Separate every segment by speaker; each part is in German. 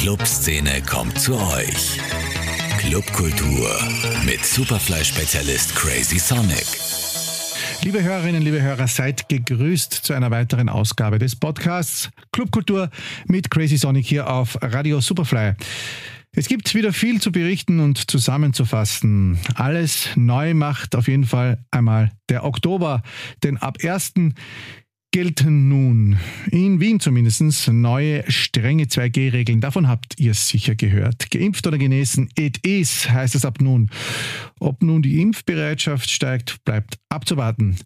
Speaker 1: Clubszene kommt zu euch. Clubkultur mit Superfly-Spezialist Crazy Sonic.
Speaker 2: Liebe Hörerinnen, liebe Hörer, seid gegrüßt zu einer weiteren Ausgabe des Podcasts Clubkultur mit Crazy Sonic hier auf Radio Superfly. Es gibt wieder viel zu berichten und zusammenzufassen. Alles neu macht auf jeden Fall einmal der Oktober, denn ab 1 gelten nun in Wien zumindest neue strenge 2G-Regeln. Davon habt ihr sicher gehört. Geimpft oder genesen, it is, heißt es ab nun. Ob nun die Impfbereitschaft steigt, bleibt abzuwarten.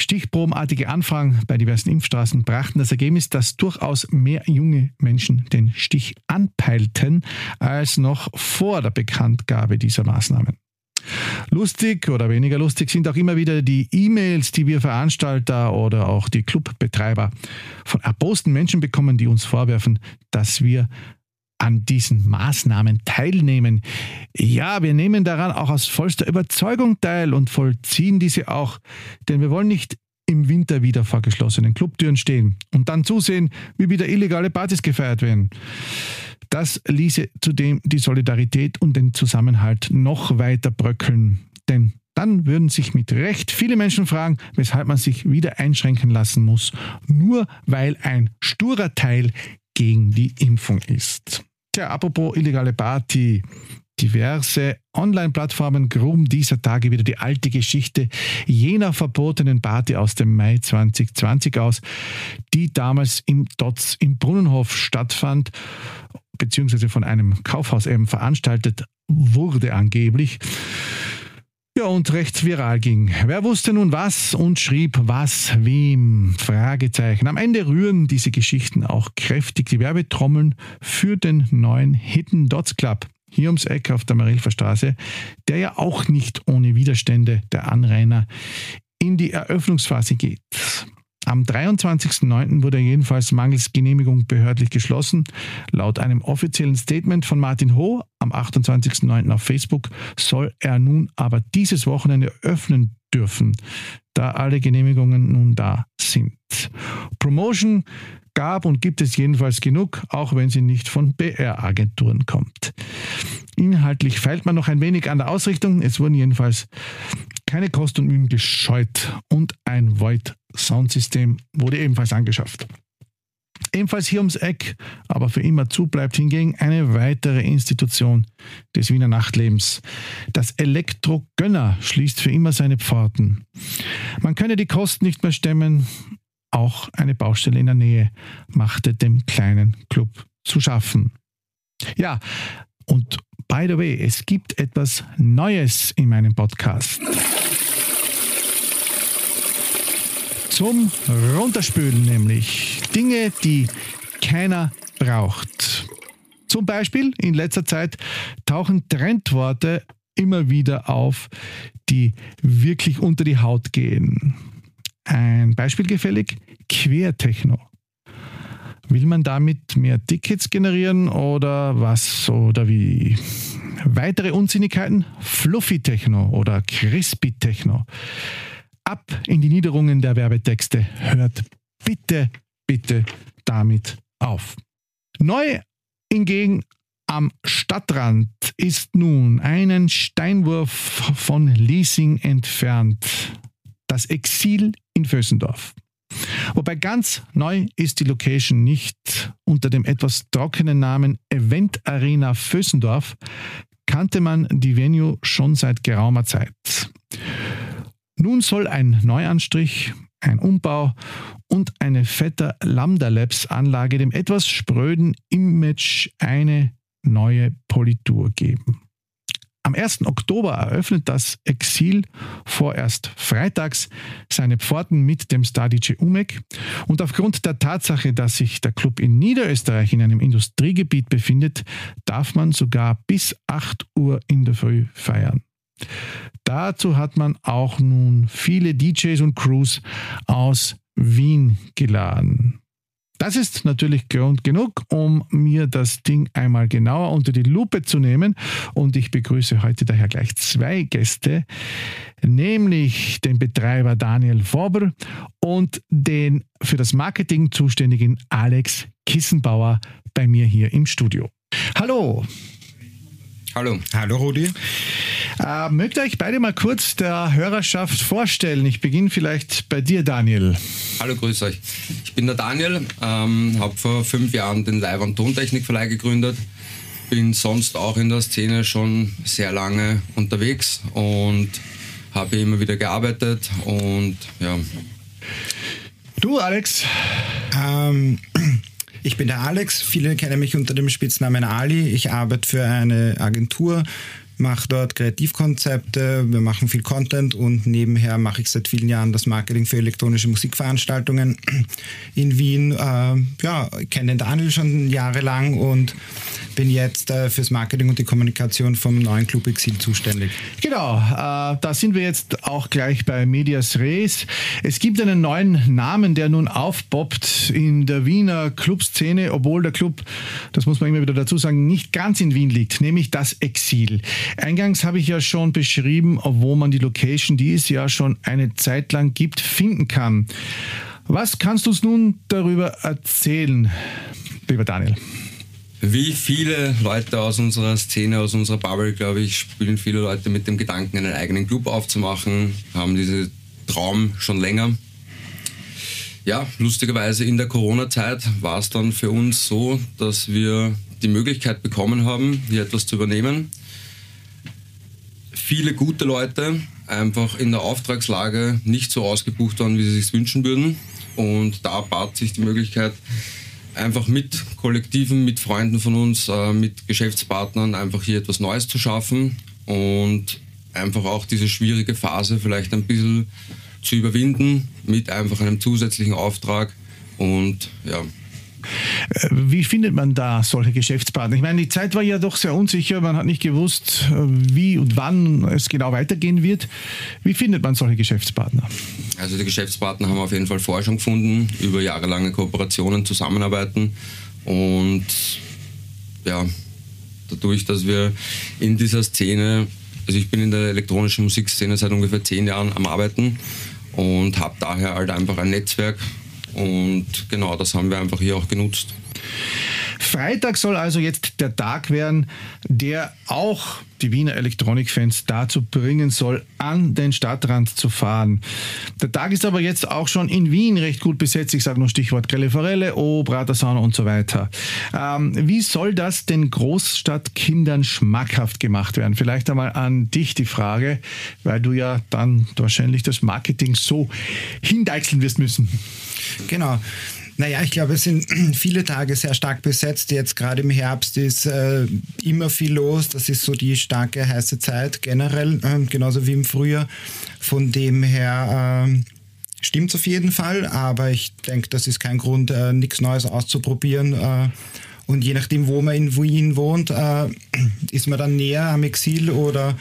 Speaker 2: Stichprobenartige Anfragen bei diversen Impfstraßen brachten das Ergebnis, dass durchaus mehr junge Menschen den Stich anpeilten als noch vor der Bekanntgabe dieser Maßnahmen. Lustig oder weniger lustig sind auch immer wieder die E-Mails, die wir Veranstalter oder auch die Clubbetreiber von erbosten Menschen bekommen, die uns vorwerfen, dass wir an diesen Maßnahmen teilnehmen. Ja, wir nehmen daran auch aus vollster Überzeugung teil und vollziehen diese auch, denn wir wollen nicht im Winter wieder vor geschlossenen Clubtüren stehen und dann zusehen, wie wieder illegale Partys gefeiert werden. Das ließe zudem die Solidarität und den Zusammenhalt noch weiter bröckeln. Denn dann würden sich mit Recht viele Menschen fragen, weshalb man sich wieder einschränken lassen muss, nur weil ein sturer Teil gegen die Impfung ist. Tja, apropos illegale Party. Diverse Online-Plattformen gruben dieser Tage wieder die alte Geschichte jener verbotenen Party aus dem Mai 2020 aus, die damals im Dotz im Brunnenhof stattfand beziehungsweise von einem Kaufhaus eben veranstaltet wurde angeblich. Ja, und recht viral ging. Wer wusste nun was und schrieb was wem? Fragezeichen. Am Ende rühren diese Geschichten auch kräftig die Werbetrommeln für den neuen Hidden Dots Club hier ums Eck auf der Marilfer Straße, der ja auch nicht ohne Widerstände der Anrainer in die Eröffnungsphase geht. Am 23.09. wurde er jedenfalls mangels Genehmigung behördlich geschlossen. Laut einem offiziellen Statement von Martin Ho am 28.09. auf Facebook soll er nun aber dieses Wochenende öffnen dürfen, da alle Genehmigungen nun da sind. Promotion gab und gibt es jedenfalls genug, auch wenn sie nicht von BR-Agenturen kommt. Inhaltlich feilt man noch ein wenig an der Ausrichtung. Es wurden jedenfalls keine Kosten und Mühen gescheut und ein Void Soundsystem wurde ebenfalls angeschafft. Ebenfalls hier ums Eck, aber für immer zu bleibt hingegen eine weitere Institution des Wiener Nachtlebens. Das Elektro-Gönner schließt für immer seine Pforten. Man könne die Kosten nicht mehr stemmen, auch eine Baustelle in der Nähe machte dem kleinen Club zu schaffen. Ja, und by the way, es gibt etwas Neues in meinem Podcast. Zum Runterspülen nämlich. Dinge, die keiner braucht. Zum Beispiel in letzter Zeit tauchen Trendworte immer wieder auf, die wirklich unter die Haut gehen. Ein Beispiel gefällig, Queertechno. Will man damit mehr Tickets generieren oder was oder wie? Weitere Unsinnigkeiten? Fluffy Techno oder Crispy Techno ab in die Niederungen der Werbetexte. Hört bitte, bitte damit auf. Neu hingegen am Stadtrand ist nun einen Steinwurf von Leasing entfernt das Exil in Vösendorf. Wobei ganz neu ist die Location nicht. Unter dem etwas trockenen Namen Event Arena Vösendorf kannte man die Venue schon seit geraumer Zeit. Nun soll ein Neuanstrich, ein Umbau und eine fette Lambda Labs Anlage dem etwas spröden Image eine neue Politur geben. Am 1. Oktober eröffnet das Exil vorerst freitags seine Pforten mit dem DJ Umek und aufgrund der Tatsache, dass sich der Club in Niederösterreich in einem Industriegebiet befindet, darf man sogar bis 8 Uhr in der Früh feiern. Dazu hat man auch nun viele DJs und Crews aus Wien geladen. Das ist natürlich Grund genug, um mir das Ding einmal genauer unter die Lupe zu nehmen. Und ich begrüße heute daher gleich zwei Gäste, nämlich den Betreiber Daniel Vorber und den für das Marketing zuständigen Alex Kissenbauer bei mir hier im Studio. Hallo.
Speaker 3: Hallo.
Speaker 4: Hallo Rudi.
Speaker 2: Äh, mögt ihr euch beide mal kurz der Hörerschaft vorstellen? Ich beginne vielleicht bei dir, Daniel.
Speaker 3: Hallo, grüß euch. Ich bin der Daniel, ähm, habe vor fünf Jahren den Live- und Tontechnikverleih gegründet. Bin sonst auch in der Szene schon sehr lange unterwegs und habe immer wieder gearbeitet und ja.
Speaker 2: Du, Alex?
Speaker 4: Ähm, ich bin der Alex. Viele kennen mich unter dem Spitznamen Ali. Ich arbeite für eine Agentur, mache dort Kreativkonzepte, wir machen viel Content und nebenher mache ich seit vielen Jahren das Marketing für elektronische Musikveranstaltungen in Wien. Äh, ja, kenne den Daniel schon jahrelang und bin jetzt äh, fürs Marketing und die Kommunikation vom neuen Club Exil zuständig.
Speaker 2: Genau, äh, da sind wir jetzt auch gleich bei Medias Res. Es gibt einen neuen Namen, der nun aufpoppt in der Wiener Clubszene, obwohl der Club, das muss man immer wieder dazu sagen, nicht ganz in Wien liegt, nämlich das Exil. Eingangs habe ich ja schon beschrieben, wo man die Location, die es ja schon eine Zeit lang gibt, finden kann. Was kannst du uns nun darüber erzählen, lieber Daniel?
Speaker 3: Wie viele Leute aus unserer Szene, aus unserer Bubble, glaube ich, spielen viele Leute mit dem Gedanken, einen eigenen Club aufzumachen, haben diesen Traum schon länger. Ja, lustigerweise in der Corona-Zeit war es dann für uns so, dass wir die Möglichkeit bekommen haben, hier etwas zu übernehmen. Viele gute Leute einfach in der Auftragslage nicht so ausgebucht waren, wie sie sich wünschen würden. Und da bat sich die Möglichkeit, einfach mit Kollektiven, mit Freunden von uns, äh, mit Geschäftspartnern einfach hier etwas Neues zu schaffen und einfach auch diese schwierige Phase vielleicht ein bisschen zu überwinden mit einfach einem zusätzlichen Auftrag und ja,
Speaker 2: wie findet man da solche Geschäftspartner? Ich meine, die Zeit war ja doch sehr unsicher. Man hat nicht gewusst, äh, wie und wann es genau weitergehen wird. Wie findet man solche Geschäftspartner?
Speaker 3: Also die Geschäftspartner haben auf jeden Fall Forschung gefunden, über jahrelange Kooperationen, Zusammenarbeiten und ja, dadurch, dass wir in dieser Szene, also ich bin in der elektronischen Musikszene seit ungefähr zehn Jahren am Arbeiten und habe daher halt einfach ein Netzwerk und genau, das haben wir einfach hier auch genutzt.
Speaker 2: Freitag soll also jetzt der Tag werden, der auch die Wiener Elektronikfans dazu bringen soll, an den Stadtrand zu fahren. Der Tag ist aber jetzt auch schon in Wien recht gut besetzt. Ich sage nur Stichwort Grelle Forelle, O, Bratersauna und so weiter. Ähm, wie soll das den Großstadtkindern schmackhaft gemacht werden? Vielleicht einmal an dich die Frage, weil du ja dann wahrscheinlich das Marketing so hindeichseln wirst müssen.
Speaker 4: Genau. Naja, ich glaube, es sind viele Tage sehr stark besetzt. Jetzt gerade im Herbst ist äh, immer viel los. Das ist so die starke, heiße Zeit generell, äh, genauso wie im Frühjahr. Von dem her äh, stimmt es auf jeden Fall, aber ich denke, das ist kein Grund, äh, nichts Neues auszuprobieren. Äh, und je nachdem, wo man in Wien wohnt, äh, ist man dann näher am Exil oder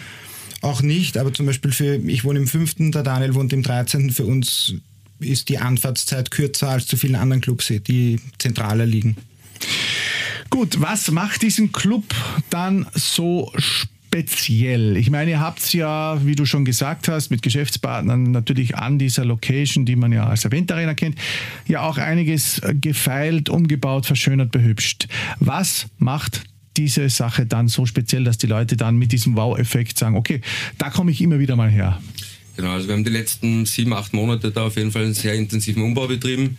Speaker 4: auch nicht. Aber zum Beispiel für, ich wohne im 5., der Daniel wohnt im 13. Für uns ist die Anfahrtszeit kürzer als zu vielen anderen Clubs, die zentraler liegen.
Speaker 2: Gut, was macht diesen Club dann so speziell? Ich meine, ihr habt es ja, wie du schon gesagt hast, mit Geschäftspartnern natürlich an dieser Location, die man ja als Event Arena kennt, ja auch einiges gefeilt, umgebaut, verschönert, behübscht. Was macht diese Sache dann so speziell, dass die Leute dann mit diesem Wow-Effekt sagen, okay, da komme ich immer wieder mal her?
Speaker 3: Genau, also wir haben die letzten sieben, acht Monate da auf jeden Fall einen sehr intensiven Umbau betrieben.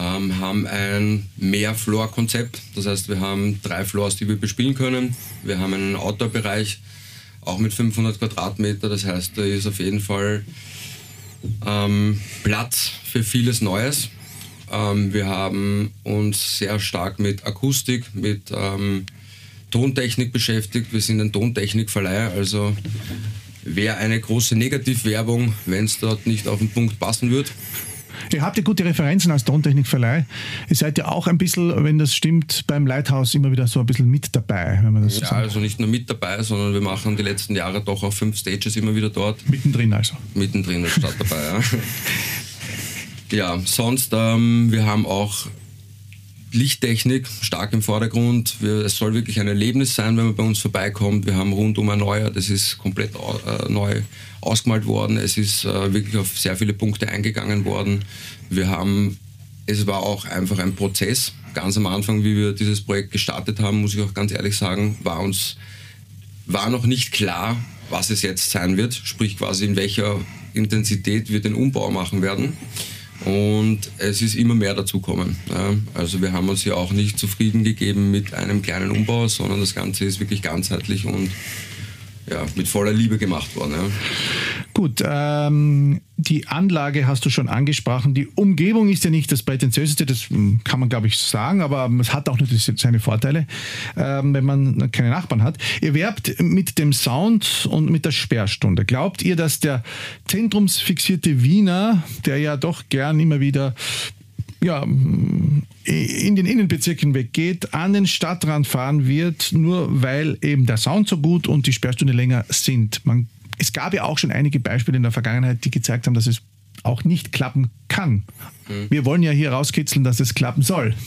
Speaker 3: Ähm, haben ein Mehr-Floor-Konzept. Das heißt, wir haben drei Floors, die wir bespielen können. Wir haben einen Outdoor-Bereich, auch mit 500 Quadratmeter. Das heißt, da ist auf jeden Fall ähm, Platz für vieles Neues. Ähm, wir haben uns sehr stark mit Akustik, mit ähm, Tontechnik beschäftigt. Wir sind ein Tontechnikverleih, also wäre eine große Negativwerbung, wenn es dort nicht auf den Punkt passen würde.
Speaker 2: Ihr habt ja gute Referenzen als Tontechnikverleih. Ihr seid ja auch ein bisschen, wenn das stimmt, beim Lighthouse immer wieder so ein bisschen mit dabei, wenn man das
Speaker 3: Ja,
Speaker 2: so
Speaker 3: also nicht nur mit dabei, sondern wir machen die letzten Jahre doch auch fünf Stages immer wieder dort.
Speaker 2: Mittendrin also.
Speaker 3: Mittendrin statt dabei, ja. ja, sonst, ähm, wir haben auch Lichttechnik stark im Vordergrund. Wir, es soll wirklich ein Erlebnis sein, wenn man bei uns vorbeikommt. Wir haben rundum erneuert, es ist komplett äh, neu ausgemalt worden. Es ist äh, wirklich auf sehr viele Punkte eingegangen worden. Wir haben, es war auch einfach ein Prozess. ganz am Anfang, wie wir dieses Projekt gestartet haben, muss ich auch ganz ehrlich sagen, war uns war noch nicht klar, was es jetzt sein wird, sprich quasi in welcher Intensität wir den Umbau machen werden. Und es ist immer mehr dazukommen. Also wir haben uns ja auch nicht zufrieden gegeben mit einem kleinen Umbau, sondern das Ganze ist wirklich ganzheitlich und ja, mit voller Liebe gemacht worden. Ja.
Speaker 2: Gut, ähm, die Anlage hast du schon angesprochen. Die Umgebung ist ja nicht das prätentiöseste, das hm, kann man glaube ich sagen, aber es hat auch natürlich seine Vorteile, ähm, wenn man keine Nachbarn hat. Ihr werbt mit dem Sound und mit der Sperrstunde. Glaubt ihr, dass der zentrumsfixierte Wiener, der ja doch gern immer wieder ja, in den Innenbezirken weggeht, an den Stadtrand fahren wird, nur weil eben der Sound so gut und die Sperrstunde länger sind. Man, es gab ja auch schon einige Beispiele in der Vergangenheit, die gezeigt haben, dass es auch nicht klappen kann. Mhm. Wir wollen ja hier rauskitzeln, dass es klappen soll.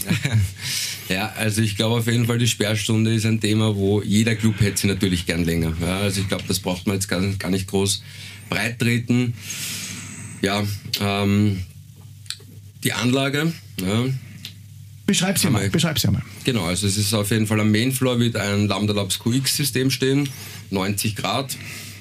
Speaker 3: Ja, also ich glaube auf jeden Fall, die Sperrstunde ist ein Thema, wo jeder Club hätte sie natürlich gern länger. Ja, also ich glaube, das braucht man jetzt gar, gar nicht groß breit treten. Ja, ähm, die Anlage. Ja,
Speaker 2: Beschreib sie mal. Beschreib sie mal.
Speaker 3: Genau, also es ist auf jeden Fall am Mainfloor wird ein Lambda Labs QX-System stehen, 90 Grad.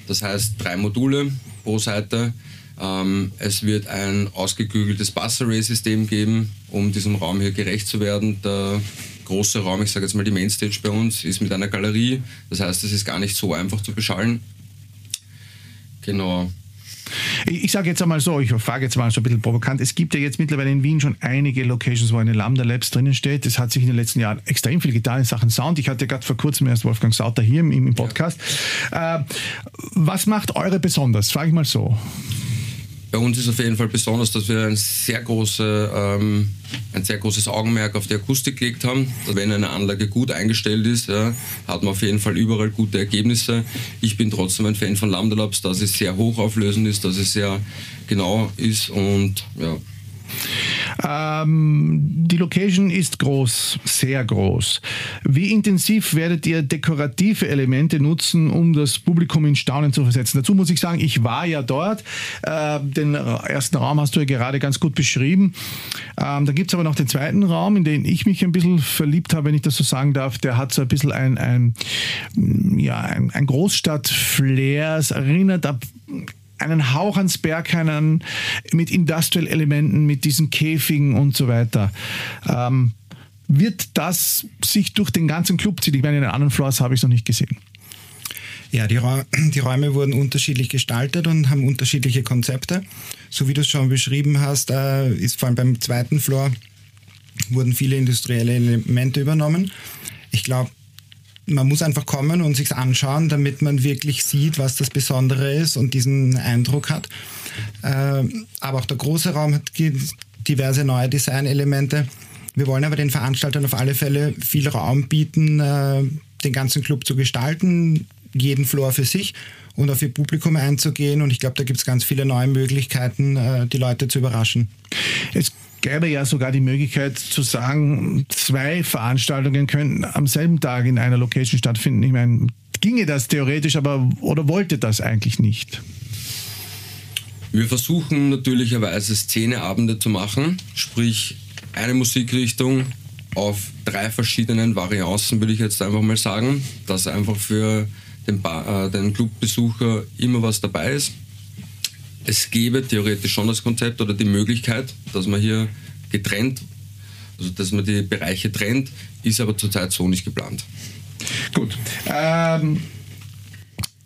Speaker 3: Das heißt drei Module pro Seite. Ähm, es wird ein ausgeklügeltes Bus-Array-System geben, um diesem Raum hier gerecht zu werden. Der große Raum, ich sage jetzt mal die Mainstage bei uns, ist mit einer Galerie. Das heißt, es ist gar nicht so einfach zu beschallen. Genau.
Speaker 2: Ich, sage jetzt einmal so, ich frage jetzt mal so ein bisschen provokant, es gibt ja jetzt mittlerweile in Wien schon einige Locations, wo eine Lambda Labs drinnen steht. Es hat sich in den letzten Jahren extrem viel getan in Sachen Sound. Ich hatte gerade vor kurzem erst Wolfgang Sauter hier im, im Podcast. Ja. Äh, was macht eure besonders? Frage ich mal so.
Speaker 3: Bei uns ist auf jeden Fall besonders, dass wir ein sehr, große, ähm, ein sehr großes Augenmerk auf die Akustik gelegt haben. Wenn eine Anlage gut eingestellt ist, ja, hat man auf jeden Fall überall gute Ergebnisse. Ich bin trotzdem ein Fan von Lambda Labs, dass es sehr hochauflösend ist, dass es sehr genau ist und ja,
Speaker 2: ähm, die Location ist groß, sehr groß. Wie intensiv werdet ihr dekorative Elemente nutzen, um das Publikum in Staunen zu versetzen? Dazu muss ich sagen, ich war ja dort. Äh, den ersten Raum hast du ja gerade ganz gut beschrieben. Ähm, da gibt es aber noch den zweiten Raum, in den ich mich ein bisschen verliebt habe, wenn ich das so sagen darf. Der hat so ein bisschen ein, ein, ja, ein, ein Großstadt-Flair. Es erinnert ab einen Hauch ans Berghainen mit Industrial-Elementen, mit diesen Käfigen und so weiter. Ähm, wird das sich durch den ganzen Club ziehen? Ich meine, in den anderen Floors habe ich es noch nicht gesehen.
Speaker 4: Ja, die, die, Räume wurden unterschiedlich gestaltet und haben unterschiedliche Konzepte. So wie du es schon beschrieben hast, äh, ist vor allem beim zweiten Floor wurden viele industrielle Elemente übernommen. Ich glaube, man muss einfach kommen und sich anschauen, damit man wirklich sieht, was das Besondere ist und diesen Eindruck hat. Äh, aber auch der große Raum hat diverse neue Designelemente. Wir wollen aber den Veranstaltern auf alle Fälle viel Raum bieten, äh, den ganzen Club zu gestalten, jeden Floor für sich und auf ihr Publikum einzugehen. Und ich glaube, da gibt es ganz viele neue Möglichkeiten, äh, die Leute zu überraschen.
Speaker 2: Es gäbe ja sogar die Möglichkeit zu sagen, zwei Veranstaltungen könnten am selben Tag in einer Location stattfinden. Ich meine, ginge das theoretisch, aber oder wollte das eigentlich nicht?
Speaker 3: Wir versuchen natürlicherweise Szeneabende zu machen, sprich eine Musikrichtung auf drei verschiedenen Varianzen, würde ich jetzt einfach mal sagen, dass einfach für den, äh, den Clubbesucher immer was dabei ist es gäbe theoretisch schon das Konzept oder die Möglichkeit, dass man hier getrennt, also dass man die Bereiche trennt, ist aber zurzeit so nicht geplant.
Speaker 2: Gut. Ähm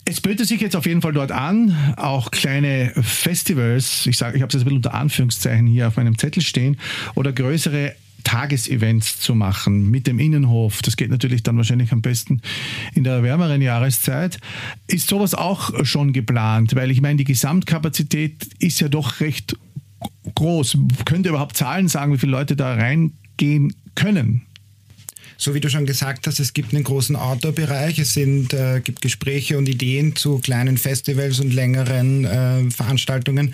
Speaker 2: es böte sich jetzt auf jeden Fall dort an, auch kleine Festivals, ich sage, ich habe es jetzt ein bisschen unter Anführungszeichen hier auf meinem Zettel stehen, oder größere Tagesevents zu machen mit dem Innenhof. Das geht natürlich dann wahrscheinlich am besten in der wärmeren Jahreszeit. Ist sowas auch schon geplant? Weil ich meine, die Gesamtkapazität ist ja doch recht groß. Könnt ihr überhaupt Zahlen sagen, wie viele Leute da reingehen können?
Speaker 4: So wie du schon gesagt hast, es gibt einen großen Outdoor-Bereich, es sind, äh, gibt Gespräche und Ideen zu kleinen Festivals und längeren äh, Veranstaltungen.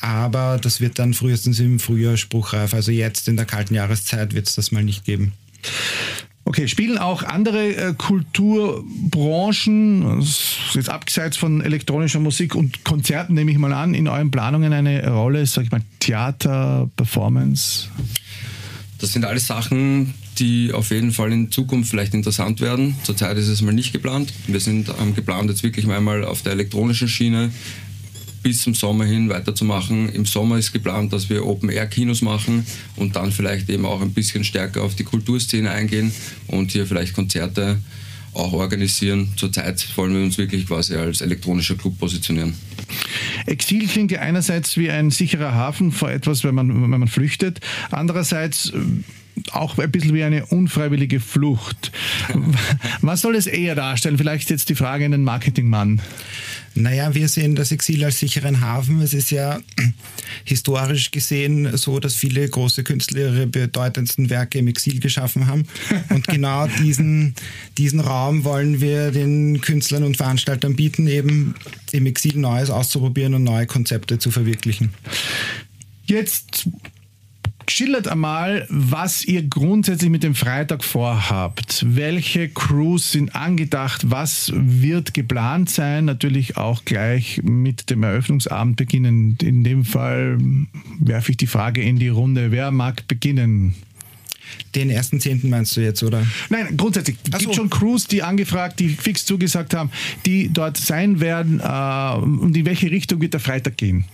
Speaker 4: Aber das wird dann frühestens im Frühjahr spruchreif. Also jetzt in der kalten Jahreszeit wird es das mal nicht geben.
Speaker 2: Okay, spielen auch andere äh, Kulturbranchen, jetzt abseits von elektronischer Musik und Konzerten, nehme ich mal an, in euren Planungen eine Rolle, sag ich mal, Theater, Performance?
Speaker 3: Das sind alles Sachen, die auf jeden Fall in Zukunft vielleicht interessant werden. Zurzeit ist es mal nicht geplant. Wir sind ähm, geplant, jetzt wirklich einmal auf der elektronischen Schiene bis zum Sommer hin weiterzumachen. Im Sommer ist geplant, dass wir Open-Air-Kinos machen und dann vielleicht eben auch ein bisschen stärker auf die Kulturszene eingehen und hier vielleicht Konzerte auch organisieren. Zurzeit wollen wir uns wirklich quasi als elektronischer Club positionieren.
Speaker 2: Exil klingt ja einerseits wie ein sicherer Hafen vor etwas, wenn man, wenn man flüchtet. Andererseits auch ein bisschen wie eine unfreiwillige Flucht. Was soll es eher darstellen? Vielleicht jetzt die Frage an den Marketingmann.
Speaker 4: Naja, wir sehen das Exil als sicheren Hafen. Es ist ja historisch gesehen so, dass viele große Künstler ihre bedeutendsten Werke im Exil geschaffen haben. Und genau diesen, diesen Raum wollen wir den Künstlern und Veranstaltern bieten, eben im Exil Neues auszuprobieren und neue Konzepte zu verwirklichen.
Speaker 2: Jetzt schildert einmal, was ihr grundsätzlich mit dem Freitag vorhabt. Welche Crews sind angedacht? Was wird geplant sein? Natürlich auch gleich mit dem Eröffnungsabend beginnen. In dem Fall werfe ich die Frage in die Runde. Wer mag beginnen?
Speaker 4: Den ersten Zehnten meinst du jetzt, oder?
Speaker 2: Nein, grundsätzlich. Es gibt schon Crews, die angefragt, die fix zugesagt haben, die dort sein werden. Äh, und in welche Richtung wird der Freitag gehen?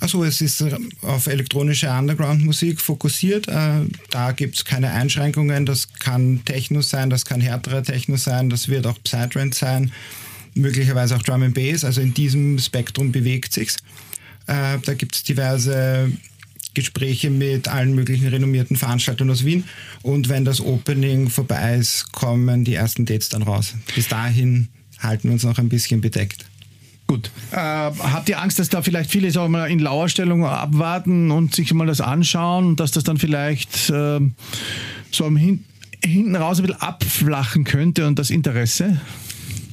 Speaker 4: Also es ist auf elektronische Underground-Musik fokussiert. Äh, da gibt es keine Einschränkungen. Das kann Techno sein, das kann härtere Techno sein, das wird auch Psytrance sein, möglicherweise auch Drum and Bass. Also in diesem Spektrum bewegt sich's. Äh, da gibt es diverse Gespräche mit allen möglichen renommierten Veranstaltern aus Wien. Und wenn das Opening vorbei ist, kommen die ersten Dates dann raus. Bis dahin halten wir uns noch ein bisschen bedeckt.
Speaker 2: Gut. Äh, habt ihr Angst, dass da vielleicht viele sagen mal, in Lauerstellung abwarten und sich mal das anschauen und dass das dann vielleicht äh, so am Hin hinten raus ein bisschen abflachen könnte und das Interesse?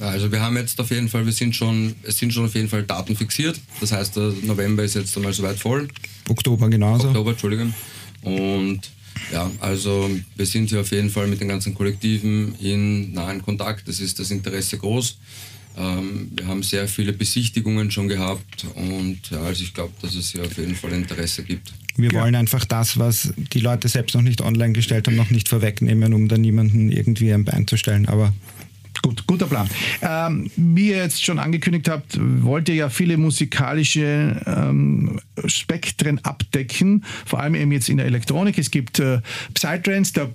Speaker 3: Also wir haben jetzt auf jeden Fall, wir sind schon, es sind schon auf jeden Fall Daten fixiert. Das heißt, der November ist jetzt einmal soweit voll.
Speaker 4: Oktober genauso.
Speaker 3: Oktober, Entschuldigung. Und ja, also wir sind hier auf jeden Fall mit den ganzen Kollektiven in nahen Kontakt. Das ist das Interesse groß. Ähm, wir haben sehr viele Besichtigungen schon gehabt und ja, also ich glaube, dass es hier auf jeden Fall Interesse gibt.
Speaker 4: Wir ja. wollen einfach das, was die Leute selbst noch nicht online gestellt haben, noch nicht vorwegnehmen, um da niemanden irgendwie ein Bein zu stellen. Aber
Speaker 2: Gut, guter Plan. Ähm, wie ihr jetzt schon angekündigt habt, wollt ihr ja viele musikalische ähm, Spektren abdecken, vor allem eben jetzt in der Elektronik. Es gibt äh, Psytrance, der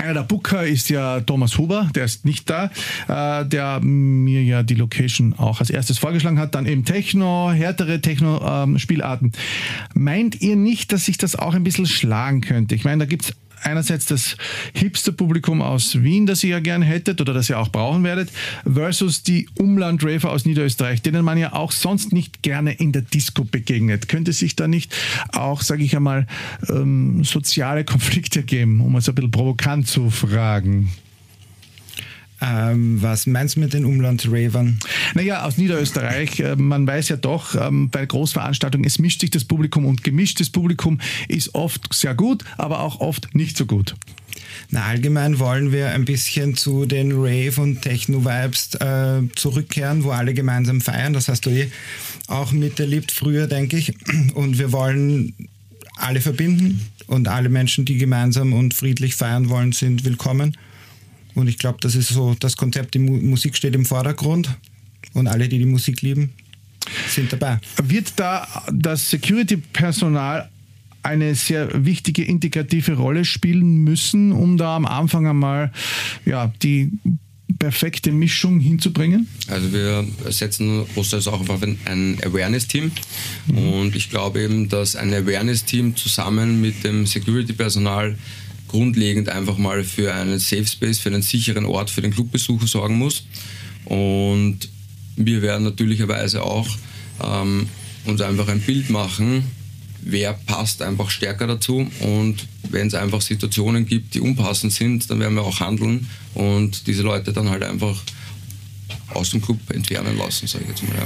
Speaker 2: einer der Booker ist ja Thomas Huber, der ist nicht da, äh, der mir ja die Location auch als erstes vorgeschlagen hat. Dann eben Techno, härtere Techno-Spielarten. Ähm, Meint ihr nicht, dass sich das auch ein bisschen schlagen könnte? Ich meine, da gibt es einerseits das Hipster-Publikum aus Wien, das ihr ja gern hättet oder das ihr auch brauchen werdet, versus die Umland-Raver aus Niederösterreich, denen man ja auch sonst nicht gerne in der Disco begegnet. Könnte sich da nicht auch, sage ich einmal, ähm, soziale Konflikte geben, um es ein bisschen provokant zu fragen?
Speaker 4: Ähm, was meinst du mit den Umland-Ravern?
Speaker 2: Naja, aus Niederösterreich. Äh, man weiß ja doch, ähm, bei Großveranstaltungen, es mischt sich das Publikum und gemischtes Publikum ist oft sehr gut, aber auch oft nicht so gut.
Speaker 4: Na, allgemein wollen wir ein bisschen zu den Rave- und Techno-Vibes äh, zurückkehren, wo alle gemeinsam feiern. Das hast du eh auch miterlebt früher, denke ich. Und wir wollen alle verbinden und alle Menschen, die gemeinsam und friedlich feiern wollen, sind willkommen. Und ich glaube, das ist so das Konzept, die Musik steht im Vordergrund und alle, die die Musik lieben, sind dabei.
Speaker 2: Wird da das Security-Personal eine sehr wichtige integrative Rolle spielen müssen, um da am Anfang einmal ja, die perfekte Mischung hinzubringen?
Speaker 3: Also wir setzen großteils auch auf ein Awareness-Team mhm. und ich glaube eben, dass ein Awareness-Team zusammen mit dem Security-Personal grundlegend einfach mal für einen Safe Space, für einen sicheren Ort für den Clubbesucher sorgen muss. Und wir werden natürlicherweise auch ähm, uns einfach ein Bild machen, wer passt einfach stärker dazu. Und wenn es einfach Situationen gibt, die unpassend sind, dann werden wir auch handeln und diese Leute dann halt einfach aus dem Club entfernen lassen, sage ich jetzt mal.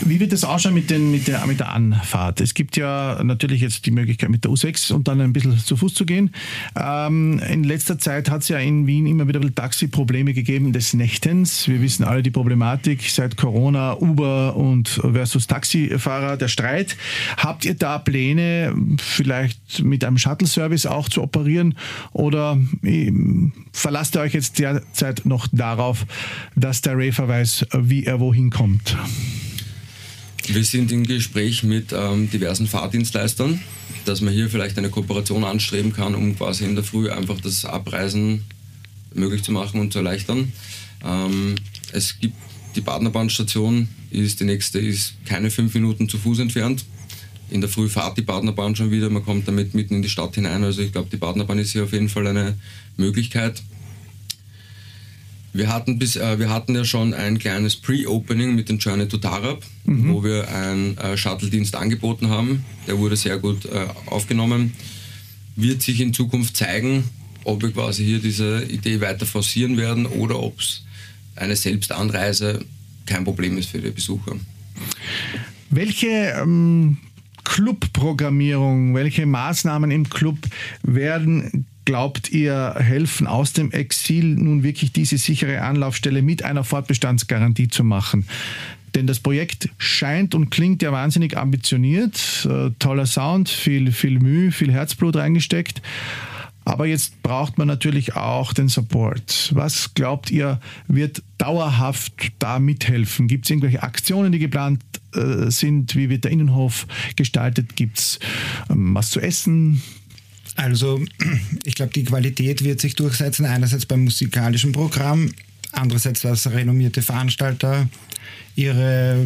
Speaker 2: Wie wird das ausschauen mit, den, mit, der, mit der Anfahrt? Es gibt ja natürlich jetzt die Möglichkeit mit der U6 und dann ein bisschen zu Fuß zu gehen. Ähm, in letzter Zeit hat es ja in Wien immer wieder Taxi-Probleme gegeben des Nächtens. Wir wissen alle die Problematik seit Corona, Uber und versus Taxifahrer, der Streit. Habt ihr da Pläne, vielleicht mit einem Shuttle-Service auch zu operieren oder ähm, verlasst ihr euch jetzt derzeit noch darauf, dass der Rafer weiß, wie er wohin kommt?
Speaker 3: Wir sind im Gespräch mit ähm, diversen Fahrdienstleistern, dass man hier vielleicht eine Kooperation anstreben kann, um quasi in der Früh einfach das Abreisen möglich zu machen und zu erleichtern. Ähm, es gibt die Partnerbahnstation, ist die nächste, ist keine fünf Minuten zu Fuß entfernt. In der Früh fahrt die Partnerbahn schon wieder, man kommt damit mitten in die Stadt hinein. Also ich glaube, die Partnerbahn ist hier auf jeden Fall eine Möglichkeit. Wir hatten, bis, äh, wir hatten ja schon ein kleines Pre-Opening mit dem Journey to Tarab, mhm. wo wir einen äh, Shuttle-Dienst angeboten haben. Der wurde sehr gut äh, aufgenommen. Wird sich in Zukunft zeigen, ob wir quasi hier diese Idee weiter forcieren werden oder ob es eine Selbstanreise kein Problem ist für die Besucher.
Speaker 2: Welche ähm, Clubprogrammierung, welche Maßnahmen im Club werden glaubt ihr, helfen aus dem Exil nun wirklich diese sichere Anlaufstelle mit einer Fortbestandsgarantie zu machen? Denn das Projekt scheint und klingt ja wahnsinnig ambitioniert. Äh, toller Sound, viel, viel Mühe, viel Herzblut reingesteckt. Aber jetzt braucht man natürlich auch den Support. Was glaubt ihr, wird dauerhaft da mithelfen? Gibt es irgendwelche Aktionen, die geplant äh, sind? Wie wird der Innenhof gestaltet? Gibt es ähm, was zu essen?
Speaker 4: Also ich glaube, die Qualität wird sich durchsetzen, einerseits beim musikalischen Programm, andererseits, dass renommierte Veranstalter ihre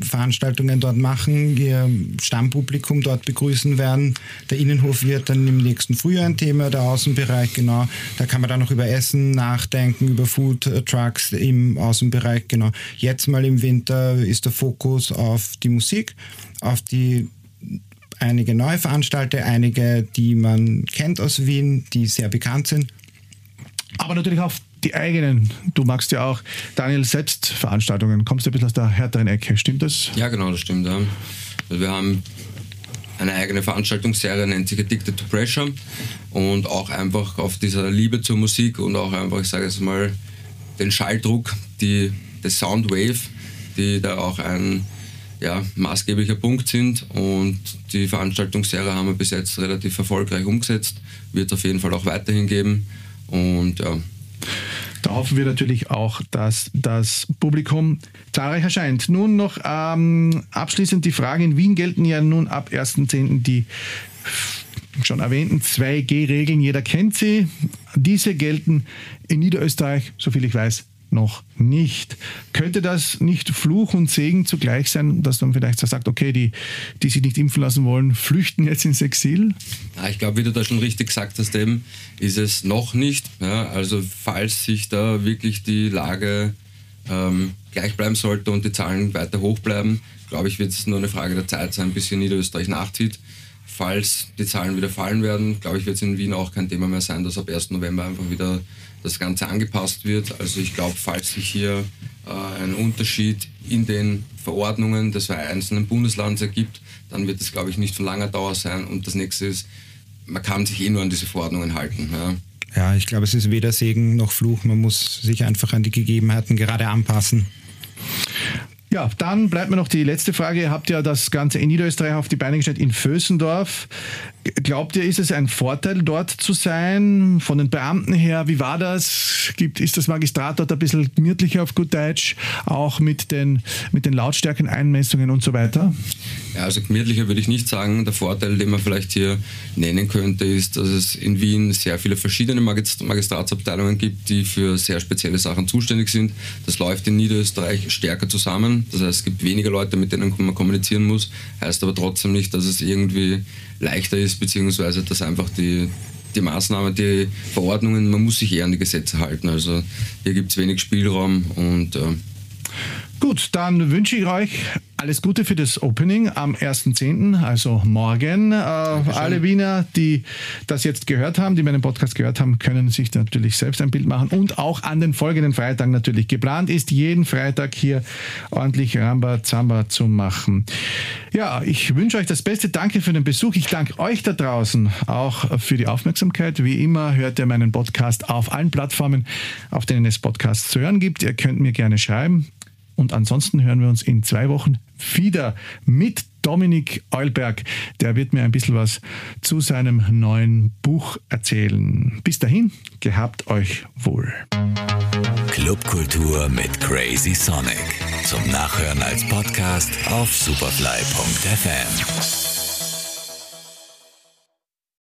Speaker 4: Veranstaltungen dort machen, ihr Stammpublikum dort begrüßen werden. Der Innenhof wird dann im nächsten Frühjahr ein Thema, der Außenbereich, genau. Da kann man dann noch über Essen nachdenken, über Food Trucks im Außenbereich, genau. Jetzt mal im Winter ist der Fokus auf die Musik, auf die einige neue Veranstalter, einige, die man kennt aus Wien, die sehr bekannt sind.
Speaker 2: Aber natürlich auch die eigenen. Du magst ja auch, Daniel, selbst Veranstaltungen. Kommst du ein bisschen aus der härteren Ecke, stimmt das?
Speaker 3: Ja, genau, das stimmt. Ja. Also wir haben eine eigene Veranstaltungsserie, nennt sich Addicted to Pressure. Und auch einfach auf dieser Liebe zur Musik und auch einfach, ich sage jetzt mal, den Schalldruck, die, die Soundwave, die da auch ein ja, maßgeblicher Punkt sind. Und die Veranstaltungsserie haben wir bis jetzt relativ erfolgreich umgesetzt. Wird auf jeden Fall auch weiterhin geben. Und ja.
Speaker 2: Da hoffen wir natürlich auch, dass das Publikum zahlreich erscheint. Nun noch ähm, abschließend die Frage: In Wien gelten ja nun ab 1.10. die schon erwähnten 2G-Regeln. Jeder kennt sie. Diese gelten in Niederösterreich, soviel ich weiß, noch nicht. Könnte das nicht Fluch und Segen zugleich sein, dass man vielleicht sagt, okay, die, die sich nicht impfen lassen wollen, flüchten jetzt ins Exil?
Speaker 3: Ja, ich glaube, wie du da schon richtig gesagt hast, eben, ist es noch nicht. Ja, also falls sich da wirklich die Lage ähm, gleich bleiben sollte und die Zahlen weiter hoch bleiben, glaube ich, wird es nur eine Frage der Zeit sein, bis hier Niederösterreich nachzieht. Falls die Zahlen wieder fallen werden, glaube ich, wird es in Wien auch kein Thema mehr sein, dass ab 1. November einfach wieder das Ganze angepasst wird. Also ich glaube, falls sich hier äh, ein Unterschied in den Verordnungen des einzelnen Bundeslands ergibt, dann wird es, glaube ich, nicht von langer Dauer sein. Und das nächste ist, man kann sich eh nur an diese Verordnungen halten. Ja.
Speaker 4: Ja, ich glaube, es ist weder Segen noch Fluch. Man muss sich einfach an die Gegebenheiten gerade anpassen.
Speaker 2: Ja, dann bleibt mir noch die letzte Frage. Ihr habt ja das Ganze in Niederösterreich auf die Beine gestellt in Vösendorf. Glaubt ihr, ist es ein Vorteil, dort zu sein? Von den Beamten her, wie war das? Gibt, ist das Magistrat dort ein bisschen gemütlicher auf gut Deutsch? Auch mit den, mit den Lautstärkeneinmessungen und so weiter?
Speaker 3: Ja, also gemütlicher würde ich nicht sagen. Der Vorteil, den man vielleicht hier nennen könnte, ist, dass es in Wien sehr viele verschiedene Magistratsabteilungen gibt, die für sehr spezielle Sachen zuständig sind. Das läuft in Niederösterreich stärker zusammen. Das heißt, es gibt weniger Leute, mit denen man kommunizieren muss. Heißt aber trotzdem nicht, dass es irgendwie leichter ist, beziehungsweise dass einfach die, die Maßnahmen, die Verordnungen, man muss sich eher an die Gesetze halten. Also hier gibt es wenig Spielraum und äh
Speaker 2: Gut, dann wünsche ich euch alles Gute für das Opening am 1.10., also morgen. Äh, alle Wiener, die das jetzt gehört haben, die meinen Podcast gehört haben, können sich natürlich selbst ein Bild machen und auch an den folgenden Freitagen natürlich. Geplant ist, jeden Freitag hier ordentlich Ramba Zamba zu machen. Ja, ich wünsche euch das Beste. Danke für den Besuch. Ich danke euch da draußen auch für die Aufmerksamkeit. Wie immer hört ihr meinen Podcast auf allen Plattformen, auf denen es Podcasts zu hören gibt. Ihr könnt mir gerne schreiben. Und ansonsten hören wir uns in zwei Wochen wieder mit Dominik Eulberg. Der wird mir ein bisschen was zu seinem neuen Buch erzählen. Bis dahin, gehabt euch wohl.
Speaker 1: Clubkultur mit Crazy Sonic. Zum Nachhören als Podcast auf superfly.fm.